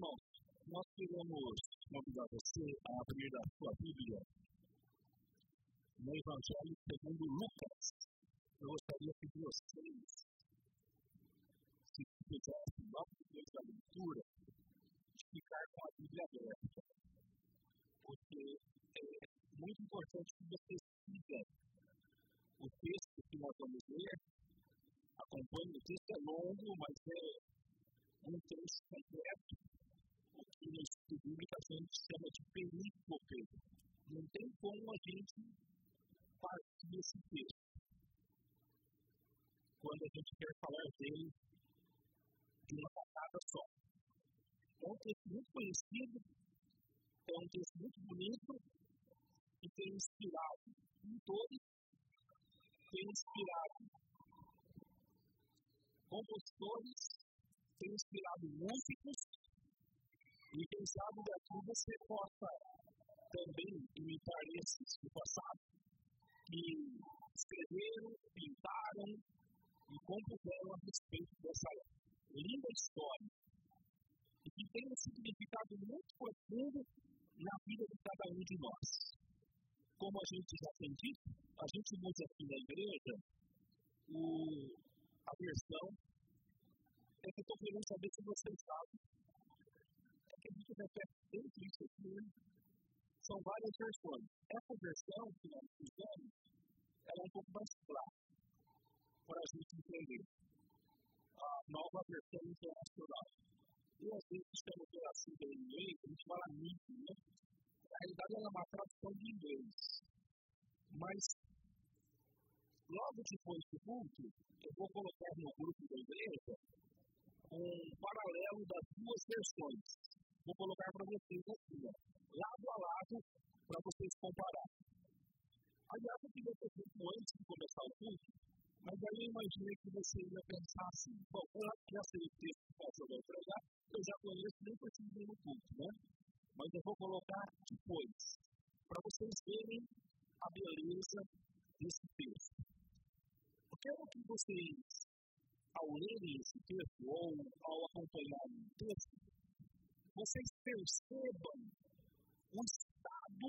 Irmãos, nós queremos convidar você a abrir a sua Bíblia no Evangelho segundo Lucas. Eu gostaria que vocês, se fizessem logo depois da leitura, de ficar com a Bíblia aberta. Porque é muito importante que vocês sigam o texto que nós vamos ler. Acompanhe, o texto é longo, mas é um texto completo, que no estudo bíblico a gente chama de perícope. Não tem como a gente partir desse texto. Quando a gente quer falar dele de uma patada só. É um texto muito conhecido, é um texto muito bonito e tem inspirado em todos, tem inspirado compositores tem inspirado músicos e quem sabe daqui você possa também imitar esses do passado que escreveram, pintaram e compuseram a respeito dessa linda história e que tem um significado muito profundo na vida de cada um de nós. Como a gente já tem dito, a gente usa aqui na igreja o, a versão é que eu estou querendo saber se vocês sabem. A gente repete sempre isso aqui, né? São várias versões. Essa versão que nós fizemos, ela é um pouco mais clara para a gente entender. A nova versão internacional. E às vezes de assim em inglês, a gente fala MIT, né? Na realidade, ela é uma tradução de inglês. Mas, logo depois do culto, eu vou colocar no grupo da igreja um paralelo das duas versões. Vou colocar para vocês aqui, ó, lado a lado, para vocês compararem. Aliás, eu queria ter feito antes de começar o curso, mas aí eu imaginei que você ia pensar assim: bom, eu já sei o texto que eu vou pregar, eu já conheço, nem preciso ir no culto, né? Mas eu vou colocar depois, para vocês verem a beleza desse texto. Eu quero que vocês ao lerem esse texto ou ao acompanharem o texto, vocês percebam o estado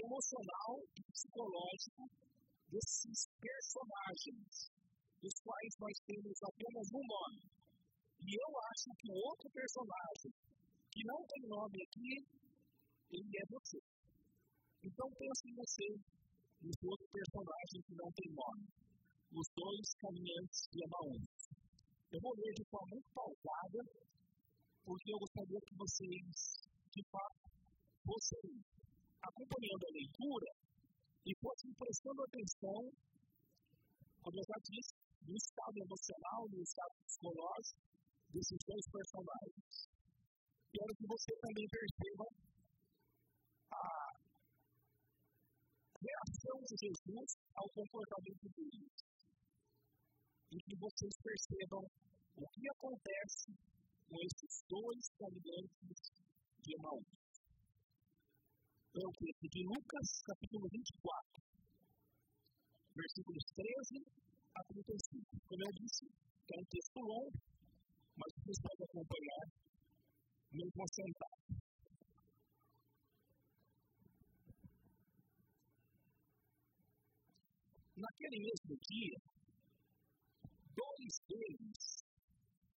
emocional e psicológico desses personagens, dos quais nós temos apenas um nome. E eu acho que o outro personagem, que não tem nome aqui, ele é você. Então pense em você, nesse outro personagem que não tem nome os dois caminhantes de Emaús. Eu vou ler de forma muito pausada, porque eu gostaria que vocês, de fato, fossem acompanhando a leitura e fossem prestando atenção, como eu já disse, no estado emocional, no estado psicológico desses dois personagens. Quero que você também perceba a reação de Jesus ao comportamento deles e que vocês percebam o que acontece com esses dois caminhantes de Emaús. É o texto de Lucas, capítulo 24, versículos 13 a 35. Como eu disse, é um texto longo, mas vocês podem acompanhar mesmo assentado. Naquele mesmo dia, dois deles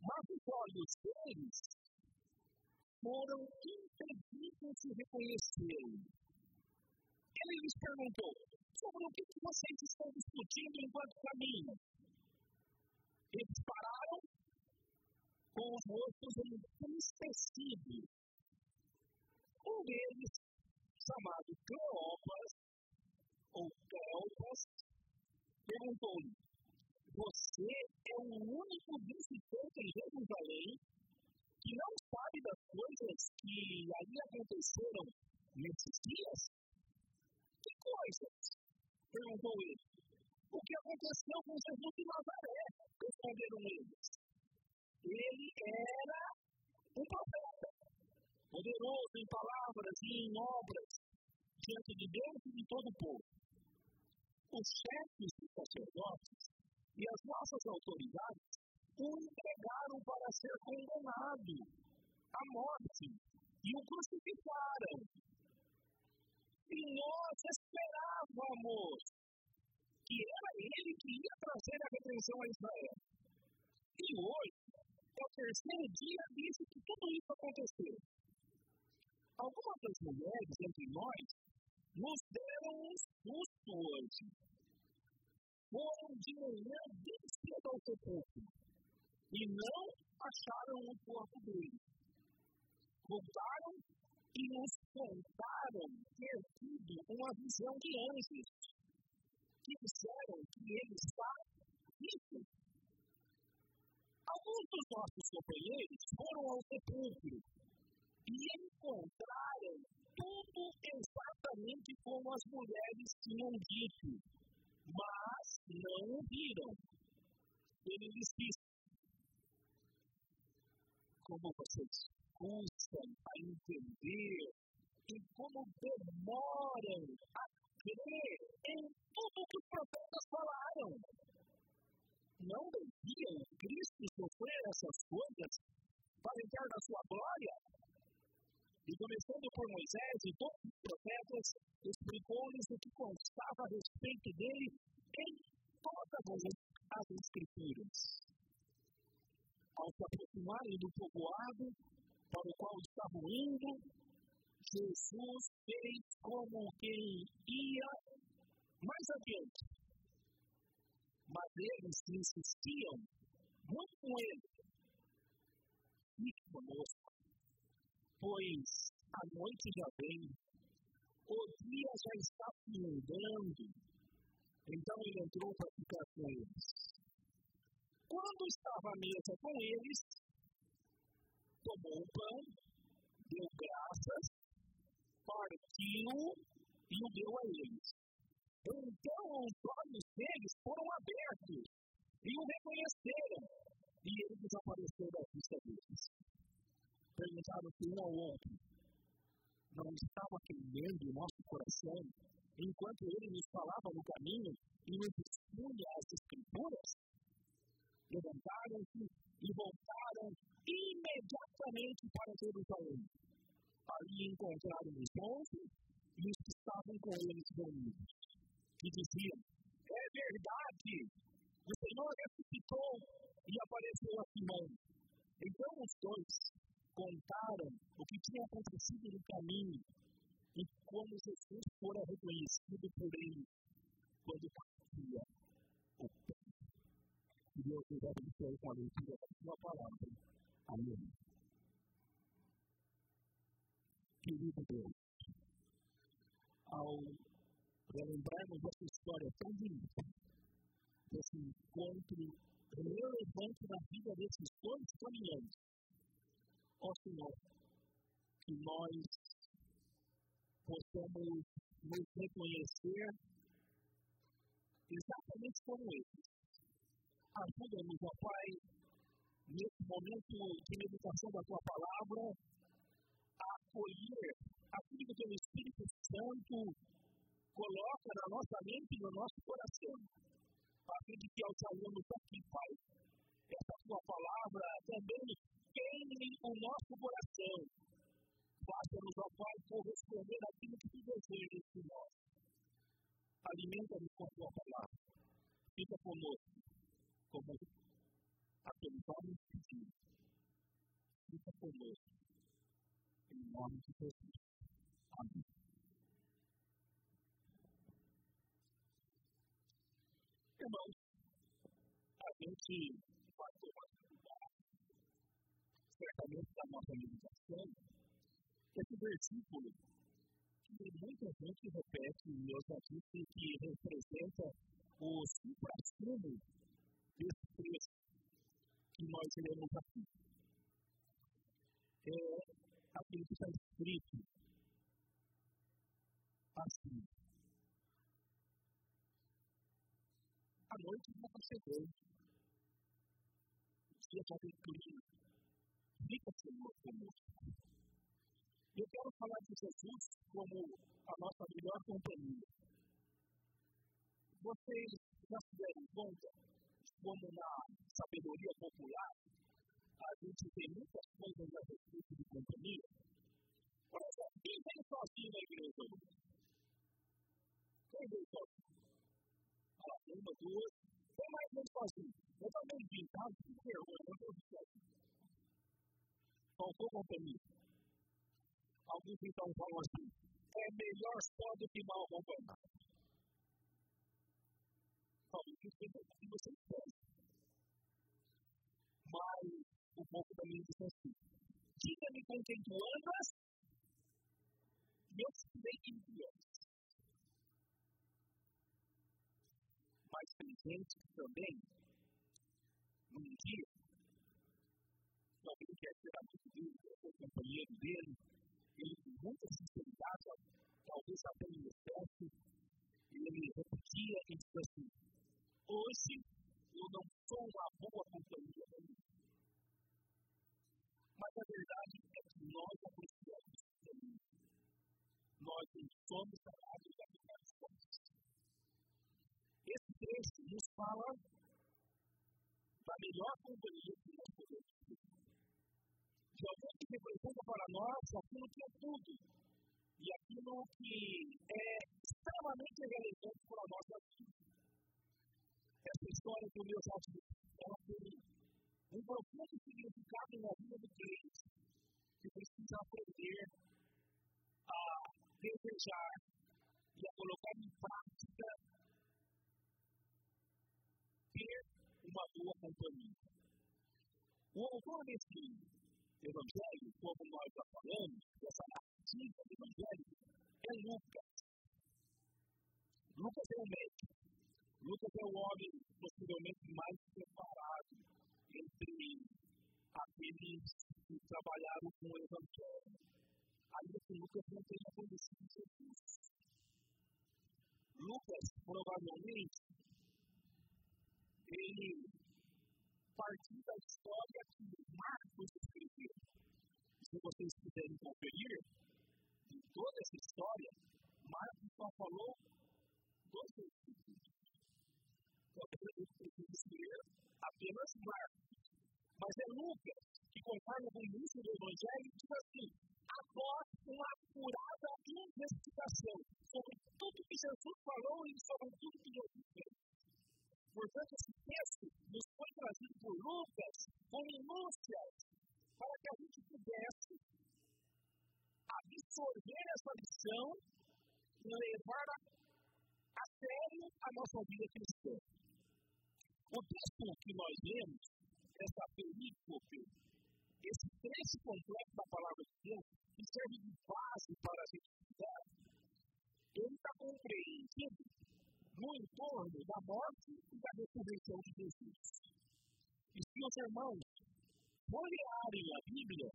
Mas os olhos deles foram impedidos de reconhecê-lo. Ele lhes perguntou: sobre o que vocês estão discutindo enquanto caminham? Eles pararam com os rostos entristecidos. Um deles, chamado Cleopas, ou Cleopas, perguntou-lhe: você é o único visitante em Jerusalém que não sabe das aí aconteceram nesses dias? Que coisas? Perguntou ele. O que aconteceu com Jesus de Nazaré? Responderam eles. Ele era um profeta, poderoso em palavras e em obras, diante de Deus e de todo o povo. Os chefes dos sacerdotes e as nossas autoridades o entregaram para ser condenado à morte e o crucificaram. E nós esperávamos que era ele que ia trazer a redenção a Israel. E hoje, é o terceiro dia desde que tudo isso aconteceu. Algumas das mulheres entre nós nos deram um susto hoje. Foram de manhã bem ao sepulcro e não acharam o corpo dele. Voltaram e nos contaram ter tido uma visão de anjos que disseram que ele está vivo. Alguns dos nossos companheiros foram ao sepulcro e encontraram tudo exatamente como as mulheres tinham dito, mas não o viram. Ele lhes disse: Como vocês custam a entender e como demoram a crer em tudo que os profetas falaram. Não deviam Cristo sofrer essas coisas para entrar na sua glória? E começando por Moisés e todos os profetas, explicou-lhes o que constava a respeito dele em todas as Escrituras. Ao se aproximarem do povoado para o qual estavam indo, Jesus fez como quem ia mais adiante. Mas eles insistiam muito com ele. Fique conosco, pois a noite já vem, o dia já está findando. Então ele entrou para ficar com eles. Quando estava à mesa com eles, tomou o pão, deu graças partiu e o deu a eles. Então os olhos deles foram abertos e o reconheceram, e ele desapareceu da vista deles. Perguntaram se um ao outro, não estava queimando o nosso coração enquanto ele nos falava no caminho e nos expunha as Escrituras? Levantaram-se e voltaram imediatamente para Jerusalém ali encontraram os onze e os que estavam com eles reunidos, que diziam: É verdade, o Senhor ressuscitou e apareceu a Simão. Então os dois contaram o que tinha acontecido no caminho e como Jesus fora reconhecido por eles quando partia o pão. Que Deus nos abençoe com a leitura da sua palavra. Amém querido Deus, ao relembrarmos essa história tão bonita, desse encontro relevante na vida desses dois caminhantes, ó Senhor, que nós possamos nos reconhecer exatamente como eles. Ajuda-nos, ó Pai, nesse momento de meditação da Tua palavra, acolher aquilo que o teu Espírito Santo coloca na nossa mente e no nosso coração. A de que ao sairmos aqui, Pai, essa tua palavra também queime o nosso coração. Faça-nos, ó Pai, corresponder àquilo que tu desejas de nós. Alimenta-nos com a tua palavra. Fica conosco, como atualizamos pedido. Fica conosco em nome de Jesus. Amém. Irmãos, a gente certamente, da nossa meditação, esse versículo que muita gente repete, e eu já disse que representa o supra-sumo desse texto que nós lemos aqui. É, aquilo que está escrito assim. A noite já chegou. O dia já declina. Fica, Senhor, conosco. Eu quero falar de Jesus como a nossa melhor companhia. Vocês já se deram conta como na sabedoria popular a gente tem muitas coisas a respeito de companhia? Por exemplo, quem vem sozinho na igreja hoje? Quem vem sozinho? Ah, uma, duas. Quem mais vem sozinho? Eu também vim, tá? Eu não vim sozinho. Faltou companhia. Alguns então falam assim: é melhor só do que mal acompanhado. Talvez isso seja o que você quer. Mas um pouco da minha diz Diga-me com quem tu andas, e eu sei quem tu és. Mas tem gente que também, num dia, quer ser amigo dele, quer ser companheiro dele, ele com muita sinceridade, talvez até em excesso, ele repetia e disse assim: Hoje eu não sou uma boa companhia para mim. Mas a verdade é que nós apreciamos Nós não somos chamados a ficar coisas. Esse texto nos fala da melhor companhia que nós podemos ter. De alguém que representa para nós aquilo que é tudo e aquilo que é extremamente relevante para a nossa vida. Essa história do meu já ela tem um profundo significado na vida do crente que precisa aprender a desejar e a colocar em prática ter uma boa companhia. O autor desse evangelho, como nós já falamos, dessa narrativa do evangelho, é Lucas. Lucas é o médico. Lucas é o homem possivelmente mais preparado entre aqueles que trabalharam com o Evangelho. Ainda que Lucas não tenha conhecido Jesus. Lucas, provavelmente, ele partiu da história que. Se vocês quiserem conferir, em toda essa história, Marcos só falou dois versículos. Então, ele escreveu apenas Marcos. Mas é Lucas que, conforme o início do Evangelho, diz assim: após uma apurada investigação sobre tudo que Jesus falou e sobre tudo que Jesus fez. Portanto, esse texto nos foi trazido por Lucas com minúcias para que a gente pudesse absorver essa lição e levar a sério a nossa vida cristã. O texto que nós lemos, essa perícope, esse trecho completo da palavra de Deus, que serve de base para a gente estudar, ele está compreendido no entorno da morte e da ressurreição de Jesus. E se os irmãos folhearem a Bíblia,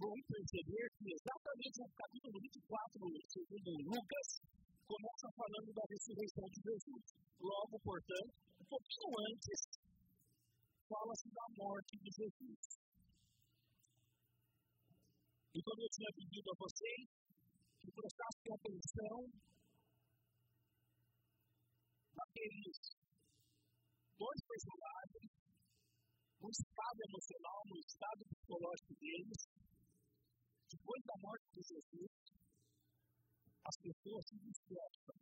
vão perceber que exatamente no capítulo 24, segundo Lucas, começa falando da ressurreição de Jesus. Logo, portanto, um pouquinho antes, fala-se da morte de Jesus. E como eu tinha pedido a vocês, que prestassem atenção naqueles dois personagens, no estado emocional, no estado psicológico deles, depois da morte de Jesus, as pessoas se dispersam.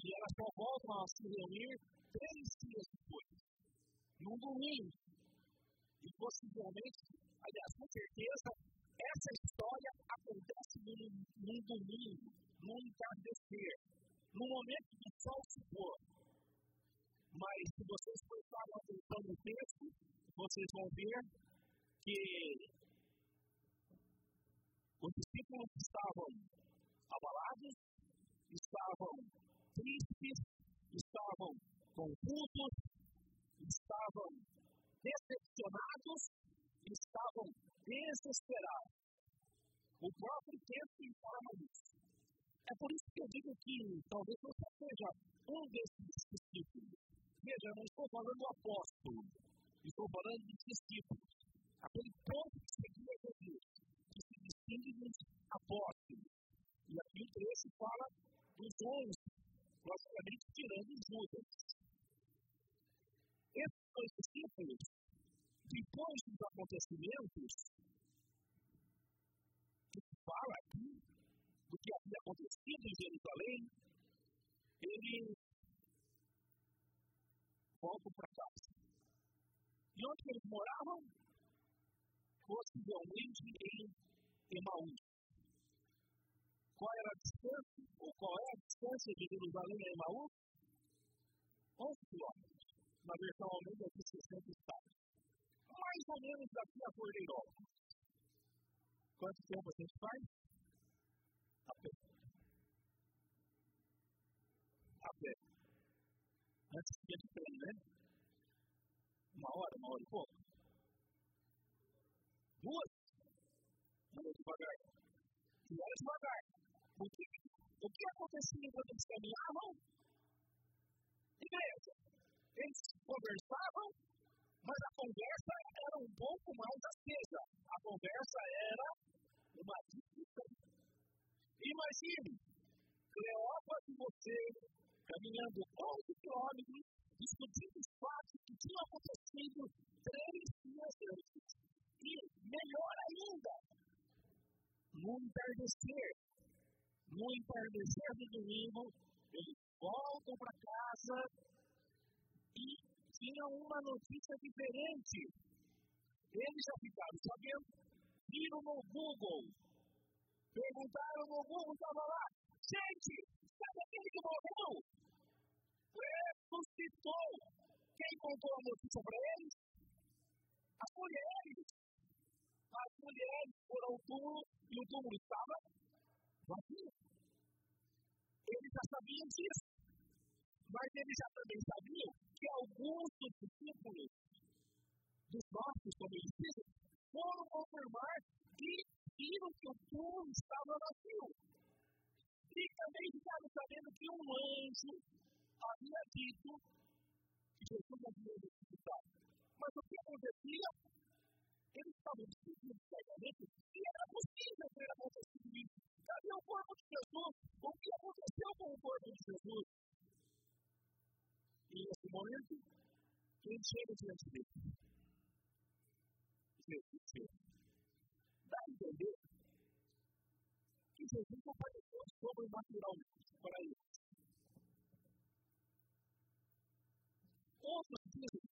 E elas só voltam a se reunir três dias depois, num domingo. E possivelmente, aliás, com certeza, essa história acontece num, num domingo, num entardecer, num momento de sol se pôr. Mas se vocês prestarem atenção no texto, vocês vão ver que os discípulos estavam abalados, estavam tristes, estavam confusos, estavam decepcionados, estavam desesperados. O próprio texto informa isso. É por isso que eu digo que talvez você seja um desses discípulos. Veja, eu não estou falando do apóstolo, estou falando de discípulos. Aquele ponto que seguia Jesus, que se distingue dos apóstolos. E aqui o texto fala dos onze, logicamente tirando Judas. Esses dois discípulos, depois dos acontecimentos, que se fala aqui, do que havia acontecido em Jerusalém, eles voltam para casa. E onde eles moravam? Possivelmente em Emaús. Qual era a distância, ou qual é a distância de Jerusalém a Emaús? 11 quilômetros. Na versão Almeida, aqui 60 estados. Mais ou menos daqui a Cordeirópolis. Quanto tempo a gente faz? A Antes tinha de trem, né? Uma hora, uma hora e pouco. Duas? Andou devagar. E era devagar. O que, o que acontecia quando eles caminhavam? Igreja. Eles conversavam, mas a conversa era um pouco mais acesa. A conversa era uma discussão. Imagine, Cleópatra e você caminhando 11 quilômetros, discutindo os fatos que tinham acontecido três dias antes. E, melhor ainda, no entardecer, no entardecer do domingo, eles voltam para casa e tinham uma notícia diferente. Eles já ficaram sabendo, viram no Google, perguntaram no Google, estava lá, gente, sabe aquele que morreu? Ressuscitou. Quem contou a notícia para eles? As mulheres. As mulheres foram ao túmulo e o túmulo estava vazio. Eles já sabiam disso. Mas eles já também sabiam que alguns dos discípulos dos nossos, como foram confirmar que viram que o túmulo estava vazio. E também ficaram sabendo que um anjo havia dito Jesus havia ressuscitado. Mas o que acontecia? Eles estavam discutindo certamente que era possível ter acontecido isso. Cadê o corpo de Jesus? O que aconteceu com o corpo de Jesus? E nesse momento, quem chega diante dele? Jesus chega. Dá a entender que Jesus apareceu sobrenaturalmente para eles. Outros dizem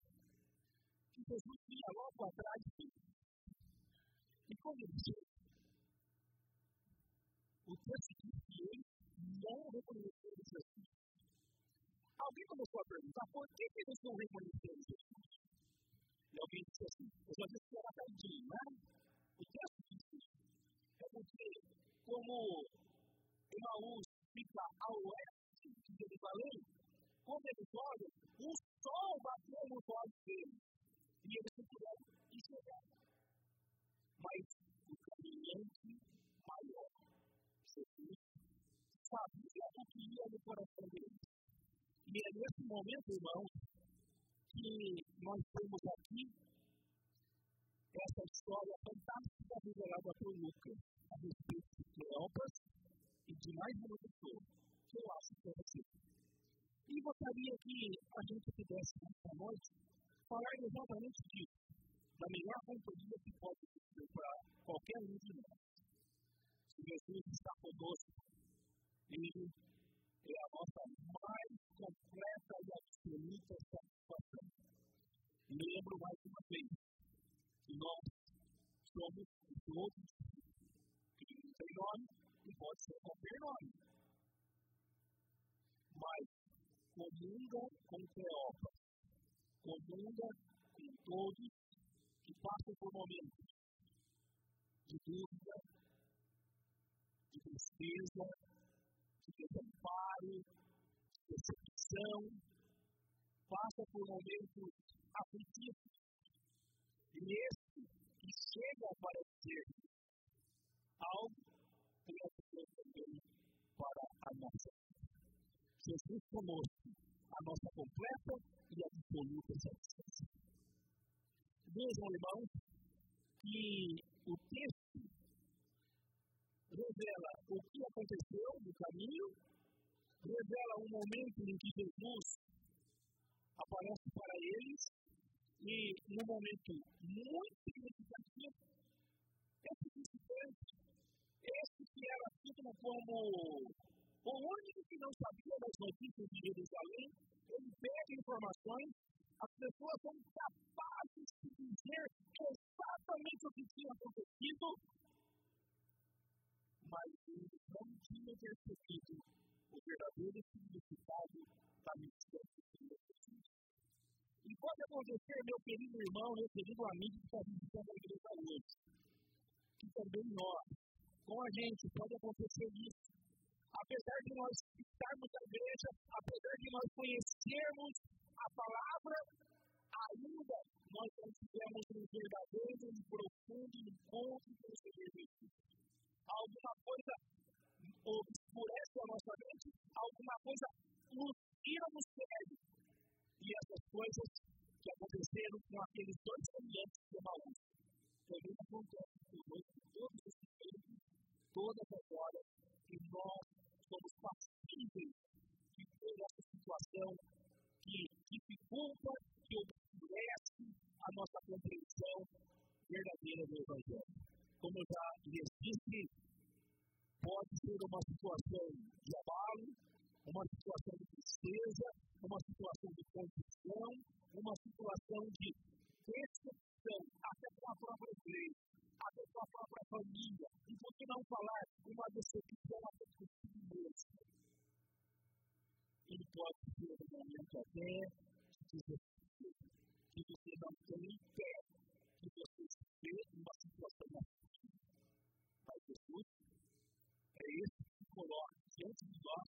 que Jesus vinha logo atrás deles. E como ele disse, o texto diz que eles não reconheceram Jesus. Alguém começou a perguntar por que, eles não reconheceram Jesus? E alguém disse assim, eu já disse que era tardinho, né? O texto diz isso. É porque, como Emaús fica ao oeste de Jerusalém, quando eles olham, o sol bateu nos olhos deles. E eles não puderam enxergar. Mas o caminhante maior, Jesus, sabia o que ia no coração deles. E é nesse momento, irmãos, que nós temos aqui essa história fantástica revelada por Lucas a respeito de Cleopas e de mais uma pessoa que eu acho que é você. E gostaria que a gente pudesse, nesta noite, falar exatamente disso, da melhor companhia que pode existir para qualquer um de nós. Se Jesus está conosco, Ele é a nossa mais completa e absoluta satisfação. Lembro mais uma vez que nós somos todos que não tem nome e pode ser qualquer nome. Mas comunga com Cleopas, comunga com todos que passam por momentos de dúvida, de tristeza, de desamparo, de decepção, passa por momentos aflitivos. E esse que chega a aparecer algo tem a para a nação. Jesus conosco, a nossa completa e absoluta satisfação. Vejam, irmãos, que o texto revela o que aconteceu no caminho, revela um momento em que Jesus aparece para eles e, num momento muito significativo, esse visitante, esse que era tido como o único que não sabia das notícias de Jerusalém, ele pega informações, as pessoas são capazes de dizer exatamente o que tinha acontecido, mas eles não tinham percebido o verdadeiro significado da missão Senhor Jesus. E pode acontecer, meu querido irmão, meu querido amigo que está visitando a igreja hoje, que também nós, com a gente, pode acontecer isso. Apesar de nós estarmos na igreja, apesar de nós conhecermos a palavra, ainda nós não tivemos um verdadeiro e profundo encontro com o Senhor Jesus. Alguma coisa obscurece a nossa mente, alguma coisa nos tira do sério. E essas coisas que aconteceram com aqueles dois caminhantes de Maús também acontecem conosco todos os tempos, todas as horas, e nós somos passíveis de ter essa situação que dificulta, que obscurece a nossa compreensão verdadeira do Evangelho. Como eu já lhes disse, pode ser uma situação de abalo, uma situação de tristeza, uma situação de confusão, uma situação de decepção, até com a própria igreja, a própria família, e por que não falar uma decepção até consigo mesmo? Ele pode ser um momento até de que você não tem pé, que você vê uma situação assim. Mas Jesus é esse que coloca diante de nós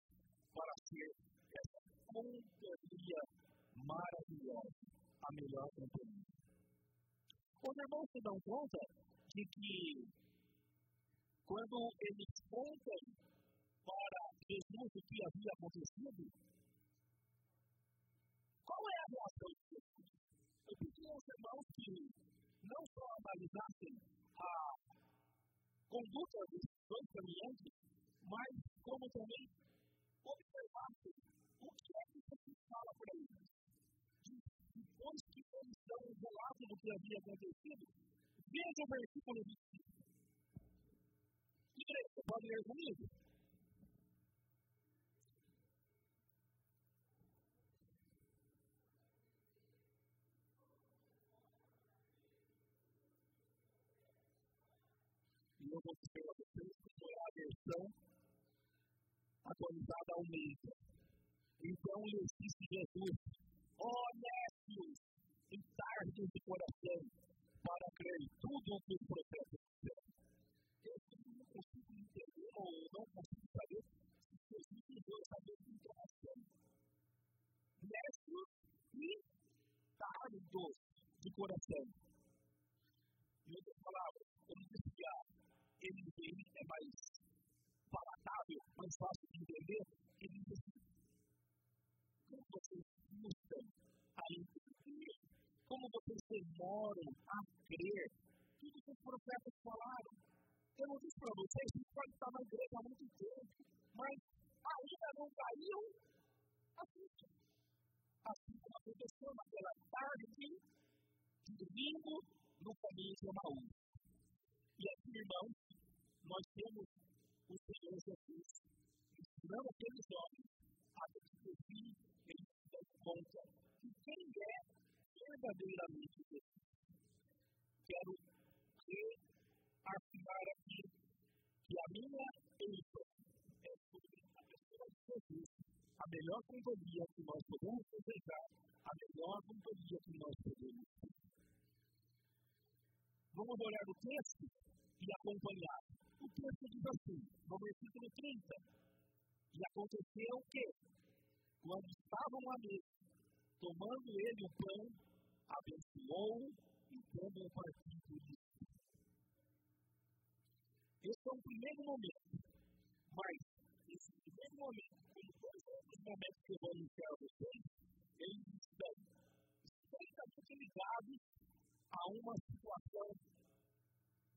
para ser essa companhia maravilhosa, a melhor companhia. Os irmãos se dão conta de que quando eles contam para Jesus o que havia acontecido, qual é a reação de Jesus? Eu pedi aos irmãos que não só analisassem a conduta dos dois caminhantes, mas como também observassem o que é que Jesus fala para eles. Depois que eles dão um relato do que havia acontecido, veja o versículo 25. Igreja, pode ler comigo? E eu vou dizer a vocês como é a versão atualizada ao meio. Então lhes disse Jesus: honestos e tardos de coração, para crer em tudo o que os profetas disseram. Eu não consigo entender ou não consigo saber se Jesus usou essa mesma informação. Honestos e tardos de coração. Em outras palavras, como disse que a NVI é mais palatável, mais fácil de entender, ele diz assim, como vocês entender, vocês demoram a crer tudo que os profetas falaram. Eu não disse para vocês, vocês podem estar na igreja há muito tempo, mas ainda não caiu a ficha. Assim como aconteceu naquela tarde de domingo no caminho de Maús. E aqui, irmãos, nós temos o Senhor Jesus ensinando aqueles homens a descobrir eles se dão conta de quem é verdadeiramente Jesus. Quero reafirmar aqui que a minha ênfase é sobre a pessoa de Jesus, a melhor companhia que nós podemos desejar, a melhor companhia que nós podemos ter. Vamos olhar o texto e acompanhar. O texto diz assim, no versículo 30. E aconteceu o quê? Quando estavam à mesa, tomando ele o pão, abençoou e dando o partido de Esse é o primeiro momento. Mas, esse primeiro momento, como todos os outros momentos que eu vou anunciar a vocês, eles estão estreitamente ligados a uma situação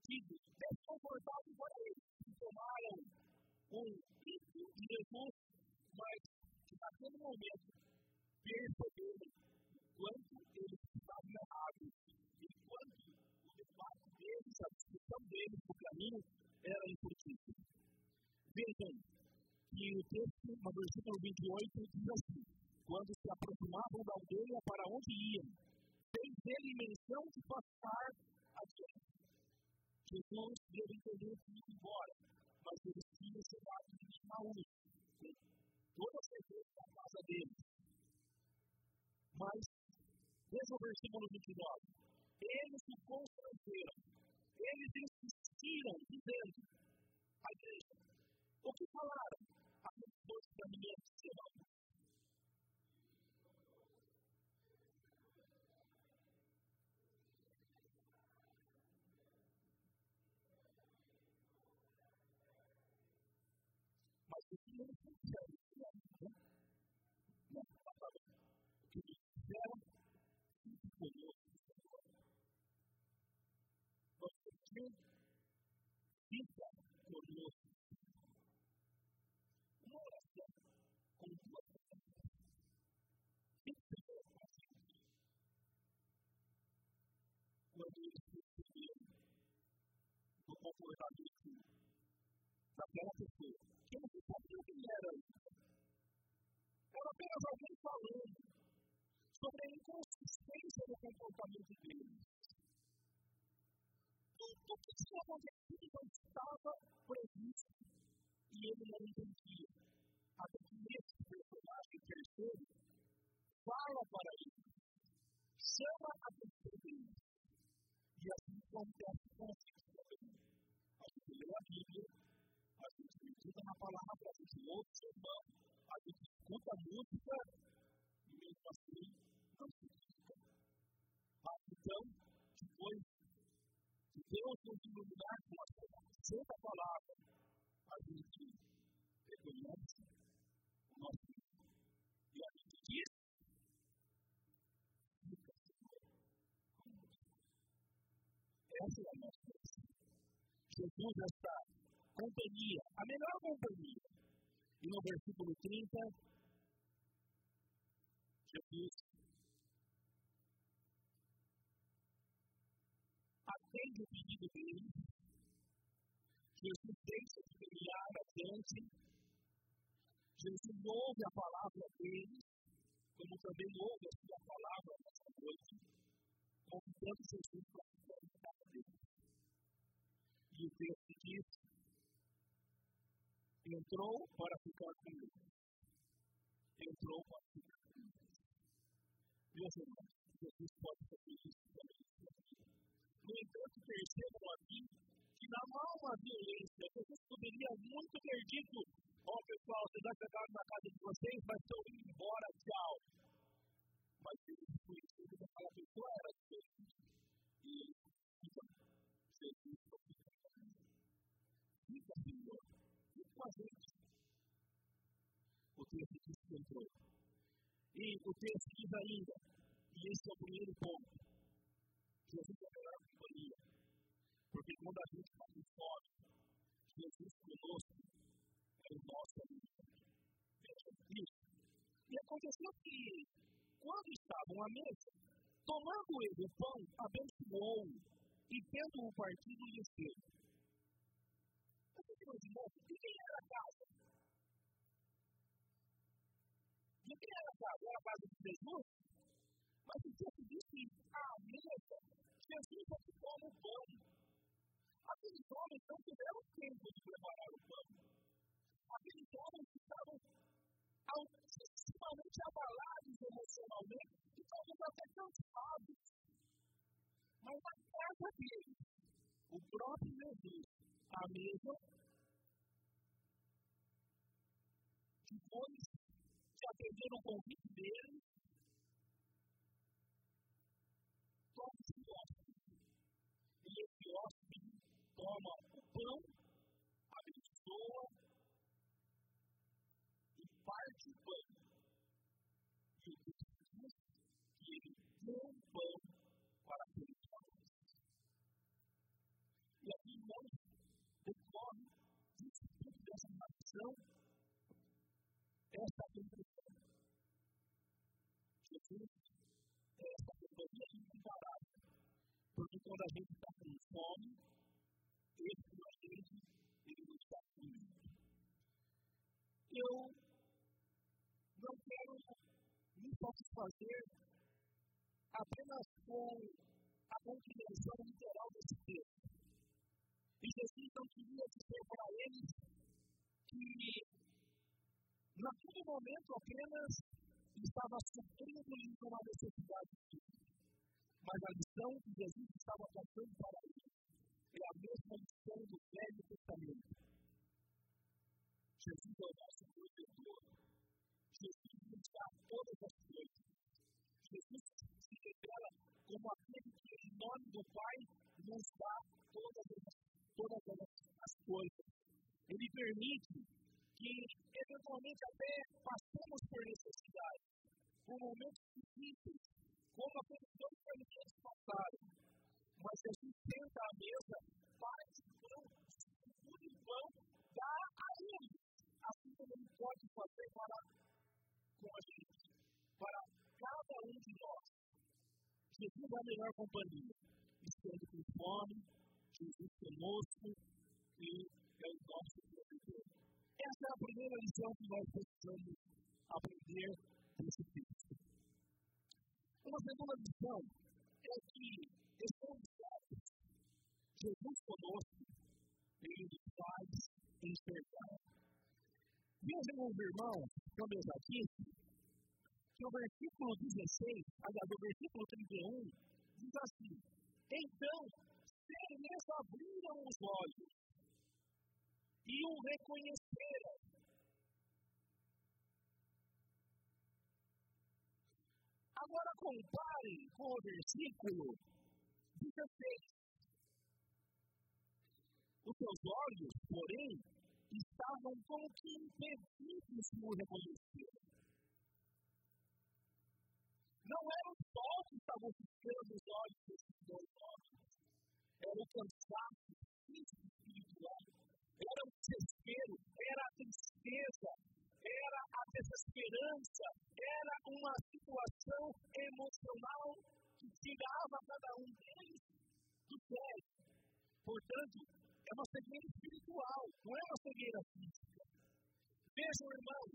que desconfortável para eles, que tomaram um risco de Jesus, mas que naquele momento perceberam quanto eles estavam errados e quanto o debate deles, a discussão deles no caminho era impossível. Vejam que o texto, no versículo 28, diz assim: Quando se aproximavam da aldeia para onde iam, fez ele menção de passar adiante. Jesus deu entender que ia embora, mas eles tinham chegado em Ismaús, toda a certeza da casa deles. Mas, veja o versículo 29. Eles se constrangeram, eles insistiram, dizendo: A igreja, o que falaram? Aqueles dois caminhantes de não funciona. O comportamento daquela pessoa, que não sabia quem era. Era apenas alguém falando sobre a inconsistência do comportamento dele. Tudo que tinha acontecido não estava previsto e ele não entendia. Até que esse personagem terceiro fala para ele, chama a atenção dele. E assim acontece com a gente lê a Bíblia, a gente medita na palavra, a gente ouve o irmão, a gente escuta a música e mesmo assim não se fica. Mas então, depois de Deus nos iluminar com a santa palavra, a gente reconhece o nosso Deus. E a gente diz, fica Senhor Essa é a. Jesus está companhia, a melhor companhia. E no versículo 30, Jesus atende o pedido dele, Jesus deixa de caminhar adiante, Jesus ouve a palavra dele, como também ouve a sua palavra nessa noite, convidando Jesus para em casa dele. E o entrou para ficar com ele. Entrou para ficar com ele. Meus irmãos, Jesus pode fazer isso também. No entanto, percebam aqui que na mão violência, Jesus poderia muito ter dito: Ó oh, pessoal, vocês chegar na casa de vocês, mas estou indo embora, tchau. Mas ele conhecido daquela pessoa era diferente. E fica, Jesus fica, fica, Senhor com a gente. O texto diz que. E o texto diz ainda, e esse é o primeiro ponto, Jesus é a melhor companhia. Porque quando a gente está com fome, Jesus conosco é o nosso amigo. Isso. E aconteceu que, quando estavam à mesa, tomando ele o pão, abençoou e tendo-o partido, lhe deu de novo, de quem era a casa? De quem era a casa? Era a casa de Jesus? Mas o texto diz que a mesa, Jesus toma o pão. Aqueles homens não tiveram tempo de preparar o pão. Aqueles homens estavam altíssimamente abalados emocionalmente e talvez até cansados. Mas na casa deles, o próprio Jesus, a mesa, depois de atender o convite dele, É essa companhia imparável. Porque quando a gente está com fome, com a gente, ele nos está comendo. Eu não quero me satisfazer apenas com a compreensão literal desse texto. E Jesus não queria dizer para eles que, naquele momento apenas, estava suprindo-lhes uma necessidade. Mas a lição que Jesus estava passando para eles é a mesma lição do Velho Testamento. Jesus é o nosso protetor. Jesus nos dá todas as coisas. Jesus se revela como aquele que, em nome do Pai, nos dá todas as, todas as coisas. Ele permite que, eventualmente, até passemos por necessidade, por momentos difíceis, como aqueles dois caminhantes passaram. Mas Jesus senta à mesa, faz o pão, distribui o pão, dá a ele, assim como ele pode fazer para com a gente, para cada um de nós. Jesus é a melhor companhia. Estando com fome, Jesus conosco e é o nosso. Essa é a primeira lição que nós precisamos aprender desse texto. Uma segunda lição é que estamos certos. Jesus conosco, ele nos faz enxergar. Meus irmãos, que eu aqui, que o versículo 16, aliás, o versículo 31, diz assim: Então, eles abriram os olhos e o reconheceram. Agora compare com o versículo 16. Os seus olhos, porém, estavam como que impedidos o reconhecer. Não era o sol que estava buscando os olhos desses dois homens, era o cansaço físico espiritual, era o desespero, era a tristeza, era a desesperança, era uma situação emocional que tirava cada um deles do sério. Portanto, é uma cegueira espiritual, não é uma cegueira física. Vejam, irmãos,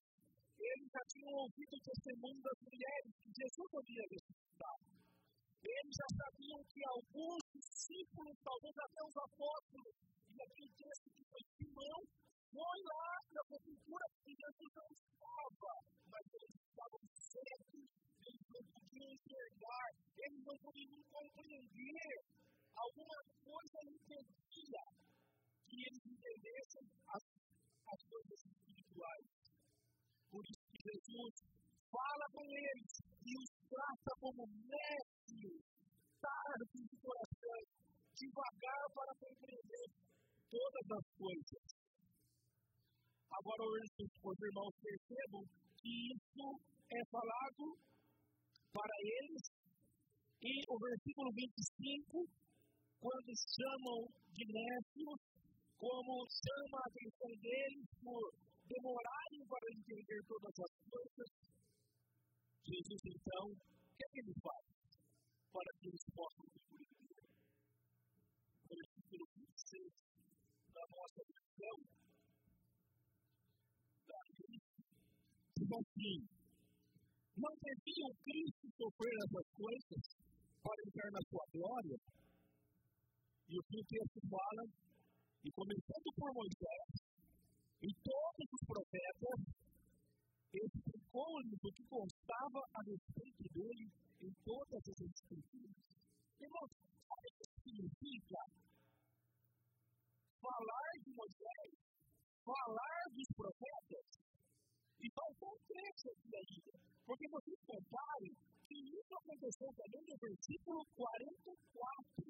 eles já tinham ouvido o testemunho das mulheres que Jesus havia ressuscitado. Eles já sabiam que alguns discípulos, talvez até os apóstolos, e aqui o texto que foi Simão, foi lá na sepultura que Jesus não estava, mas eles estavam cegos, eles não podiam enxergar, eles não podiam compreender. Alguma coisa impedia que eles entendessem as, as coisas espirituais. Por isso que Jesus fala com eles e os trata como mestres, tarde de coração, devagar para compreender todas as coisas. Agora, os irmãos percebam que isso é falado para eles e o versículo 25, quando chamam de mestres, como chama a atenção deles por demorarem para entender todas as coisas, Jesus então, o que, é que ele faz para que eles possam compreender? Versículo 26 da nossa versão, daí diz assim: Não devia o Cristo sofrer essas coisas para entrar na sua glória? E o que o texto fala e começando por Moisés, e todos os profetas, explicou-lhes o que constava a respeito dele em todas as escrituras. Irmãos, sabe o que significa? Falar de Moisés, falar dos profetas, e faltou um trecho aqui ainda. Porque vocês comparem que isso aconteceu também no versículo 44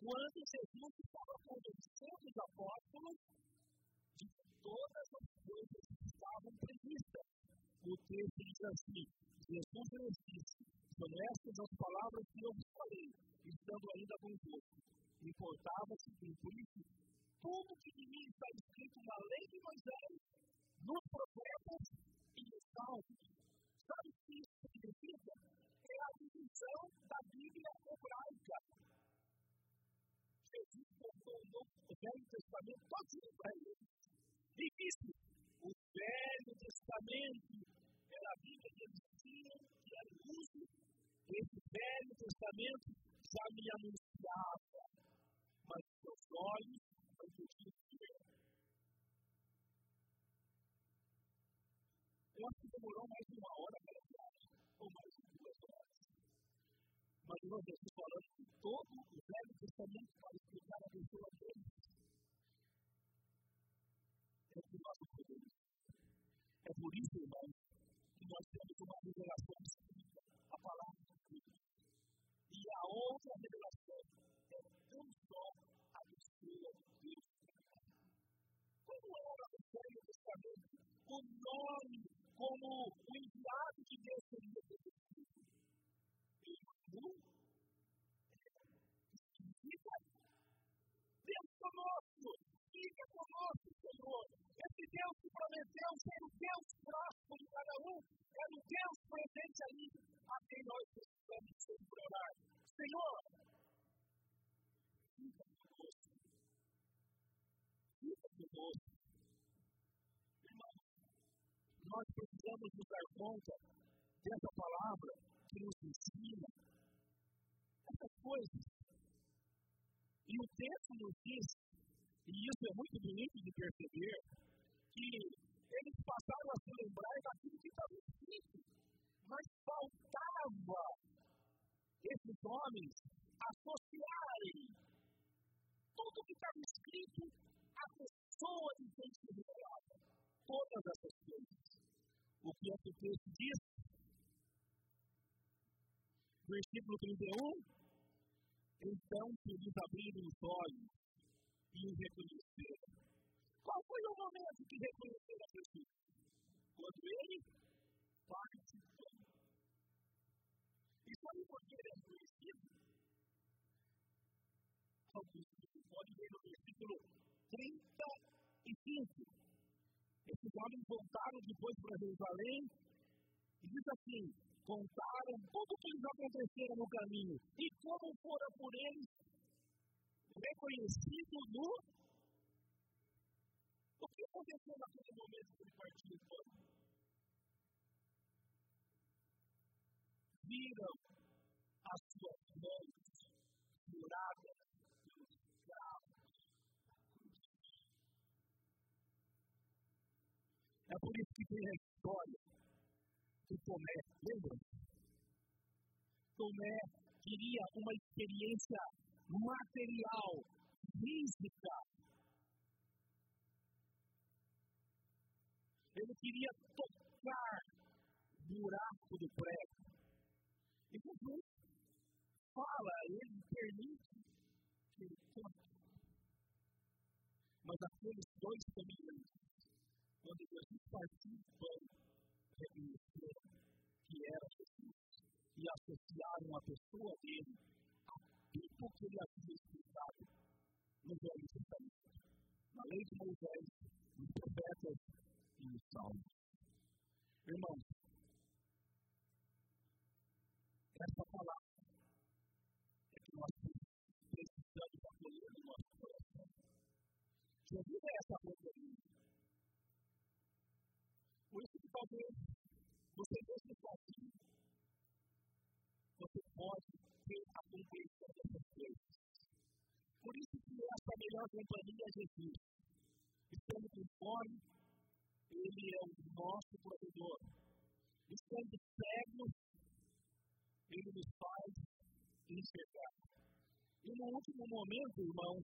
quando Jesus estava convencendo os apóstolos de todas as coisas que estavam previstas. O texto diz assim: Jesus lhes disse: São estas as palavras que eu vos falei, estando ainda convosco. Importava-se cumprisse tudo que de mim está escrito na lei de Moisés, nos profetas e nos salvos. Sabe o que isso significa? É a divisão da Bíblia hebraica. Jesus contou o Velho Testamento todinho para eles. E disse: Velho Testamento era a Bíblia que eles tinham, que era uso. Esse Velho Testamento já me anunciava, mas seus olhos não podiam ver. Eu acho que demorou mais conta dessa palavra que nos ensina essas coisas. E o texto nos diz, e isso é muito bonito de perceber, que eles passaram a se lembrar daquilo que estava escrito, mas faltava esses homens associarem tudo que estava escrito à pessoa de quem se revelava. Todas essas coisas. O que é que o texto diz? Versículo 31. Então que eles abriram os olhos e o reconheceram. Qual foi o momento que reconheceram a Jesus? Quando ele participou. E sabe por que ele é conhecido? Alguns podem ver no versículo 35. Esses homens voltaram depois para Jerusalém e diz assim: contaram tudo o que lhes aconteceram no caminho e como fora por eles reconhecido no. O que aconteceu naquele momento que ele partiu? Viram as suas mãos furadas É por isso que tem a história de Tomé, lembra? Tomé queria uma experiência material, física. Ele queria tocar o buraco do prego. E Jesus fala, ele permite que ele toque. Mas aqueles dois caminhantes, quando Jesus partiu do pão, reconheceram que era Jesus e associaram a pessoa dele tudo o que ele havia explicado no Velho Testamento, na lei de Moisés, nos profetas e nos salmos. Irmãos, essa palavra é que nós precisamos acolher no nosso coração. Jesus é essa referência. Talvez você mesmo sozinho, você pode ter a compreensão dessas coisas. Por isso que essa melhor companhia é Jesus. Estando com fome, Ele é o nosso provedor. Estando cegos, Ele nos faz enxergar. E no último momento, irmãos,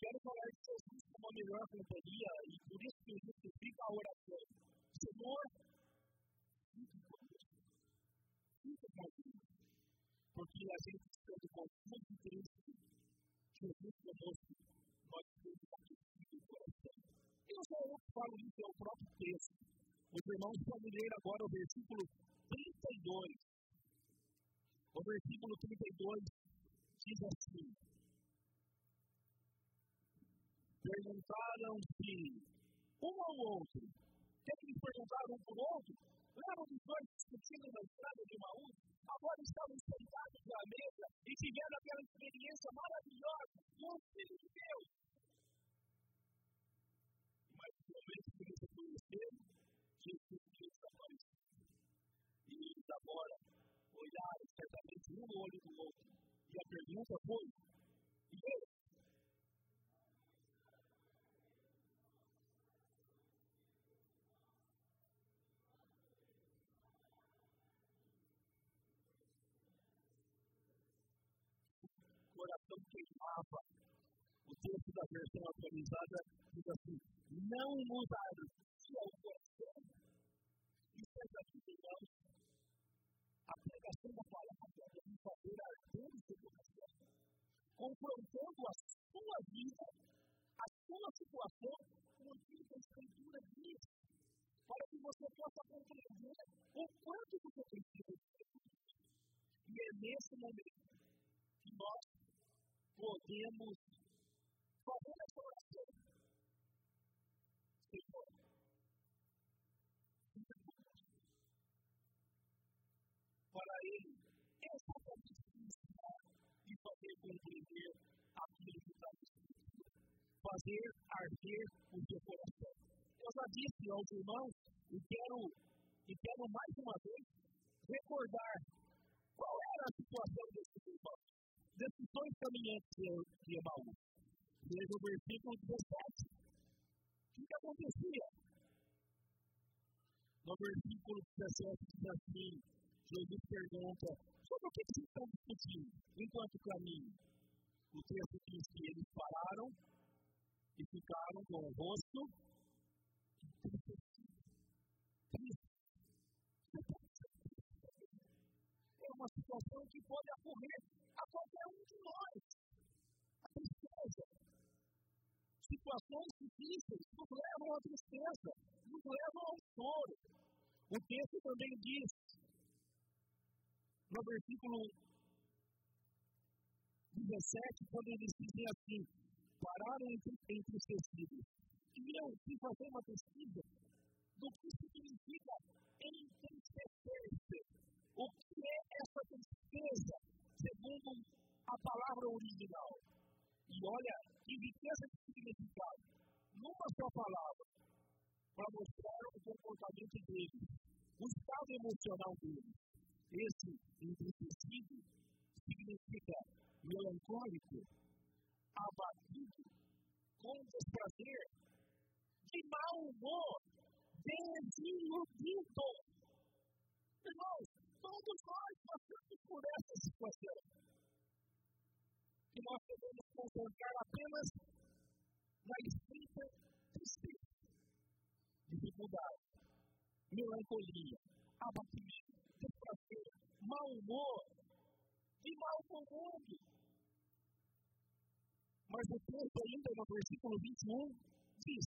quero falar de Jesus como a melhor companhia, e por isso que justifica a oração. Senhor, fique conosco. Fique conosco porque a gente estando confuso e triste, Jesus conosco, nós temos aquecido o coração. Eu que falo isso, é o próprio texto. Os irmãos podem ler agora o versículo 32. O versículo 32 diz assim: Perguntaram-se um ao outro: Tem que perguntar um para o outro. Lembram dos dois discutindo na estrada de Maú? Agora estavam sentados à mesa e tiveram aquela experiência maravilhosa com o Filho de Deus. Mas no momento que eles se conheceram, Jesus desapareceu. E eles agora olharam certamente um no olho do outro. E a pergunta foi: e ele? Coração. O texto da versão atualizada diz assim: não mudaram o coração. Isso é daqui, irmãos. A pregação da palavra deve fazer arder o seu coração, confrontando a sua vida, a sua situação, com aquilo que a Escritura diz, para que você possa compreender o quanto você precisa de E é nesse momento podemos fazer essa oração. Para Ele, exatamente ensinar e fazer compreender aquilo que está escrito. Fazer arder o seu coração. Eu já disse aos irmãos e quero, e quero mais uma vez recordar qual era a situação desses irmãos dois caminhantes de Emaú. Veja o versículo 17. O que acontecia? No versículo 17 diz assim: Jesus pergunta: sobre o que vocês estão discutindo enquanto caminham? O texto diz que eles pararam e ficaram com o rosto É uma situação que pode ocorrer a qualquer um de nós. A tristeza. Situações difíceis nos levam à tristeza, nos levam ao choro. O texto também diz, no versículo 17, quando eles dizem assim, pararam entristecidos. Queriam fazer uma pesquisa do que significa entristecer-se. O que é essa tristeza? Segundo a palavra original. E olha que riqueza de significado. Numa só palavra, para mostrar o comportamento dele, o estado emocional dele. Esse entristecido significa melancólico, abatido, com desprazer, de mau humor, concentrar apenas na escrita tristeza, dificuldade, melancolia, abatimento, desprazer, mau humor e mal comum. Mas o texto ainda no versículo 21 diz: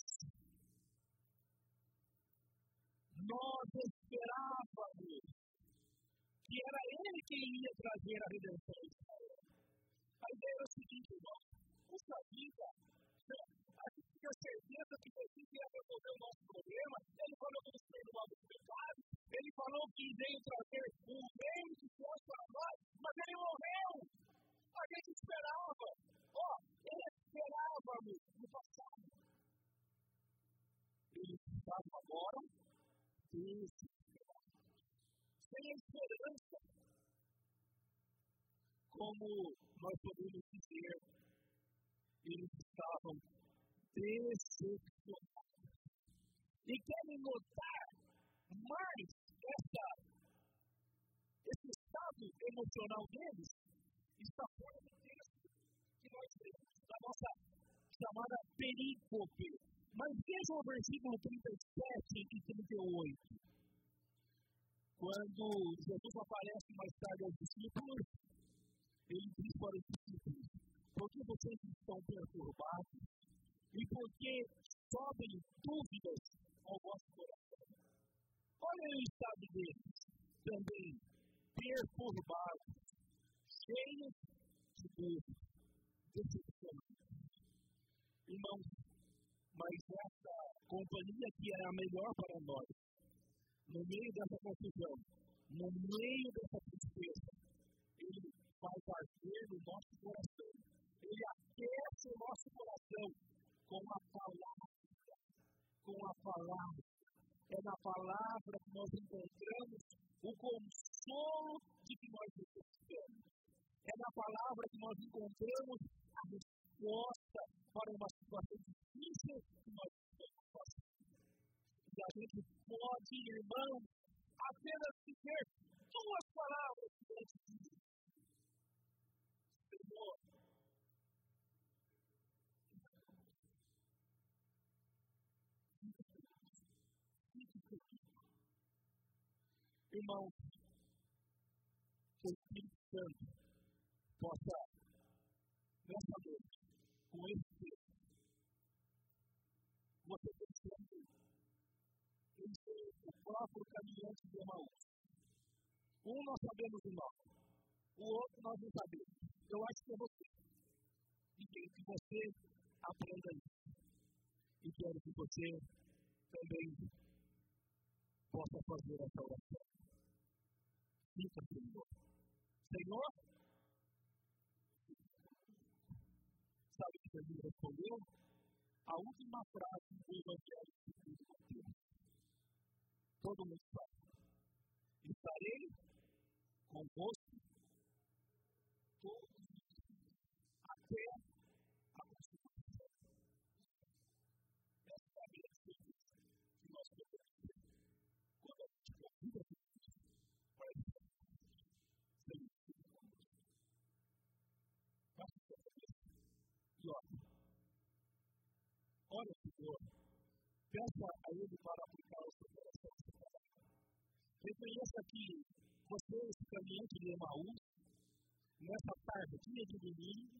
Nós esperávamos que era ele que ia trazer a redenção. A ideia era o seguinte, irmão, puxa vida, a gente tinha certeza que Jesus ia resolver o nosso problema, ele falou que nos perdoava os pecados, ele falou que veio trazer um meio de Deus para nós, mas ele morreu. A gente esperava, ó, oh, esperávamos no passado. Ele estava agora desesperado sem esperança. Como nós podemos dizer, eles estavam decepcionados. E querem notar mais essa, esse estado emocional deles, está fora do texto que nós temos, da nossa chamada perícope. Mas veja o versículo 37 e 38. Quando Jesus aparece mais tarde aos discípulos, ele diz para os discípulos: Por que vocês estão perturbados? E por que sobem dúvidas ao vosso coração? Olha o estado deles, também perturbados, cheios de dúvidas, decepcionados. Irmãos, mas essa companhia que é a melhor para nós, no meio dessa confusão, no meio dessa tristeza, ele faz arder no nosso coração. Ele aquece o nosso coração com a palavra. Com a palavra. É na palavra que nós encontramos o consolo de que nós necessitamos. É na palavra que nós encontramos a resposta para uma situação difícil que nós estamos passando. E a gente pode, irmão, apenas dizer duas palavras diante de Deus. Senhor, irmão, que o Espírito Santo possa, nessa noite, com esse texto, você pensando em ser o próprio caminhante de Emaús. Um nós sabemos o nome, o outro nós não sabemos. Eu acho que é você. E quero que você aprenda isso. E quero que você também possa fazer essa oração. Fica, Senhor. Senhor, sabe que Jesus respondeu? A última frase do Evangelho segundo Mateus. Todo mundo sabe. Estarei convosco todos até a consumação. Essa é a grande que nós podemos ter quando a gente convida Jesus para estar E olha, olha, Senhor, peça a Ele para aplicar o seu coração Reconheça que você, esse caminhante de Emaús, nessa tardinha de domingo,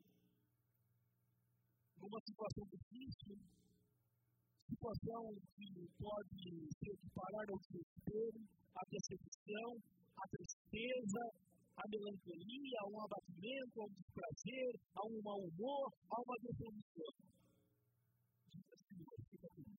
numa situação difícil, situação que pode se equiparar ao desespero, à decepção, à tristeza, à melancolia, a um abatimento, a um desprazer, a um mau humor, a uma depressão. Thank you.